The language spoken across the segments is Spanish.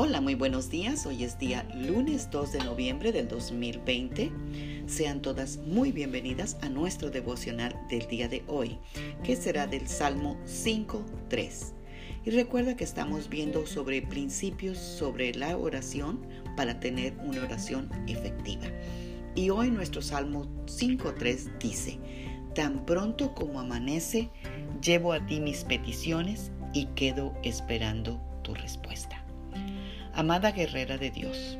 Hola, muy buenos días. Hoy es día lunes 2 de noviembre del 2020. Sean todas muy bienvenidas a nuestro devocional del día de hoy, que será del Salmo 5.3. Y recuerda que estamos viendo sobre principios sobre la oración para tener una oración efectiva. Y hoy nuestro Salmo 5.3 dice, Tan pronto como amanece, llevo a ti mis peticiones y quedo esperando tu respuesta. Amada guerrera de Dios,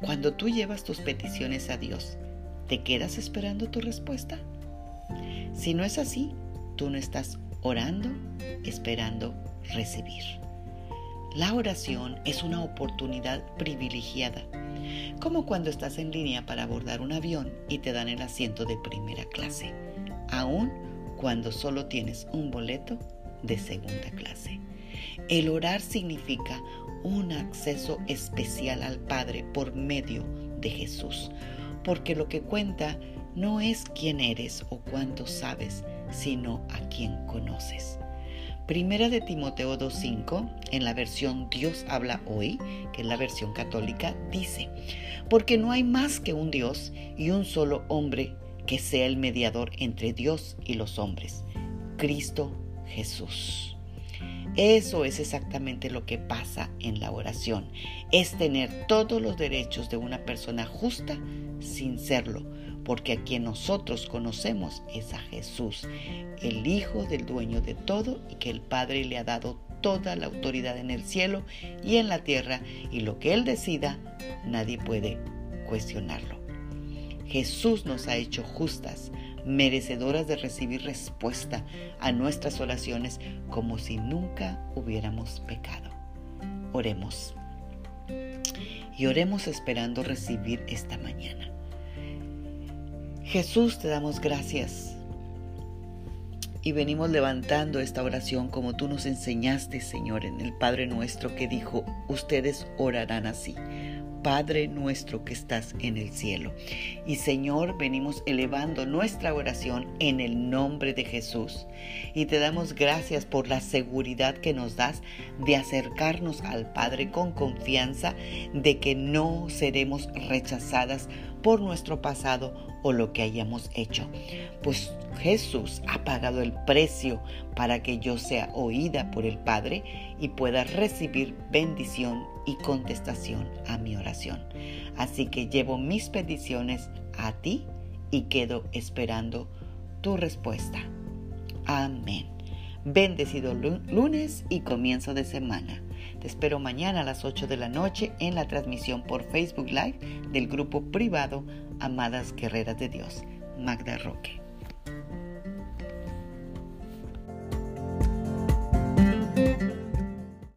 cuando tú llevas tus peticiones a Dios, ¿te quedas esperando tu respuesta? Si no es así, tú no estás orando, esperando recibir. La oración es una oportunidad privilegiada, como cuando estás en línea para abordar un avión y te dan el asiento de primera clase, aun cuando solo tienes un boleto de segunda clase. El orar significa un acceso especial al Padre por medio de Jesús, porque lo que cuenta no es quién eres o cuánto sabes, sino a quién conoces. Primera de Timoteo 2.5, en la versión Dios habla hoy, que es la versión católica, dice, porque no hay más que un Dios y un solo hombre que sea el mediador entre Dios y los hombres, Cristo Jesús. Eso es exactamente lo que pasa en la oración. Es tener todos los derechos de una persona justa sin serlo, porque a quien nosotros conocemos es a Jesús, el Hijo del dueño de todo y que el Padre le ha dado toda la autoridad en el cielo y en la tierra, y lo que Él decida, nadie puede cuestionarlo. Jesús nos ha hecho justas, merecedoras de recibir respuesta a nuestras oraciones como si nunca hubiéramos pecado. Oremos. Y oremos esperando recibir esta mañana. Jesús, te damos gracias. Y venimos levantando esta oración como tú nos enseñaste, Señor, en el Padre nuestro que dijo, ustedes orarán así. Padre nuestro que estás en el cielo. Y Señor, venimos elevando nuestra oración en el nombre de Jesús. Y te damos gracias por la seguridad que nos das de acercarnos al Padre con confianza de que no seremos rechazadas por nuestro pasado o lo que hayamos hecho. Pues Jesús ha pagado el precio para que yo sea oída por el Padre y pueda recibir bendición y contestación a mi oración. Así que llevo mis peticiones a ti y quedo esperando tu respuesta. Amén. Bendecido lunes y comienzo de semana. Te espero mañana a las 8 de la noche en la transmisión por Facebook Live del grupo privado Amadas Guerreras de Dios, Magda Roque.